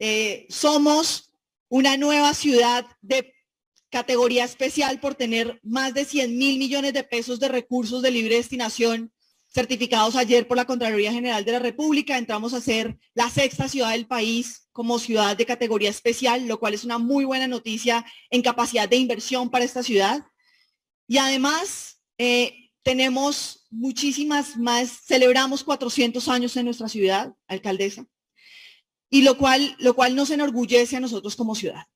Eh, somos una nueva ciudad de categoría especial por tener más de 100 mil millones de pesos de recursos de libre destinación certificados ayer por la Contraloría General de la República. Entramos a ser la sexta ciudad del país como ciudad de categoría especial, lo cual es una muy buena noticia en capacidad de inversión para esta ciudad. Y además, eh, tenemos muchísimas más, celebramos 400 años en nuestra ciudad, alcaldesa, y lo cual, lo cual nos enorgullece a nosotros como ciudad.